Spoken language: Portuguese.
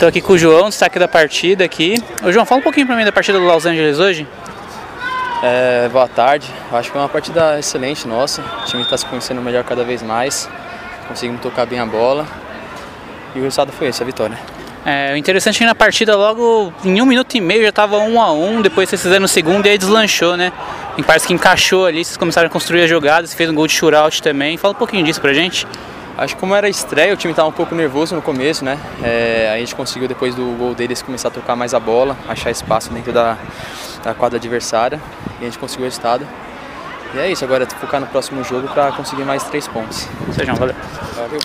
Estou aqui com o João, destaque da partida aqui. Ô João, fala um pouquinho para mim da partida do Los Angeles hoje. É, boa tarde, eu acho que foi uma partida excelente nossa. O time está se conhecendo melhor cada vez mais. Conseguimos tocar bem a bola. E o resultado foi esse, a vitória. É, o interessante é que na partida logo em um minuto e meio já estava um a um, depois vocês fizeram no segundo e aí deslanchou, né? E parece que encaixou ali, vocês começaram a construir as jogadas, fez um gol de shootout também. Fala um pouquinho disso pra gente. Acho que como era estreia, o time estava um pouco nervoso no começo, né? É, a gente conseguiu depois do gol deles começar a tocar mais a bola, achar espaço dentro da, da quadra adversária e a gente conseguiu o resultado. E é isso, agora é focar no próximo jogo para conseguir mais três pontos. Sejam, valeu. Valeu.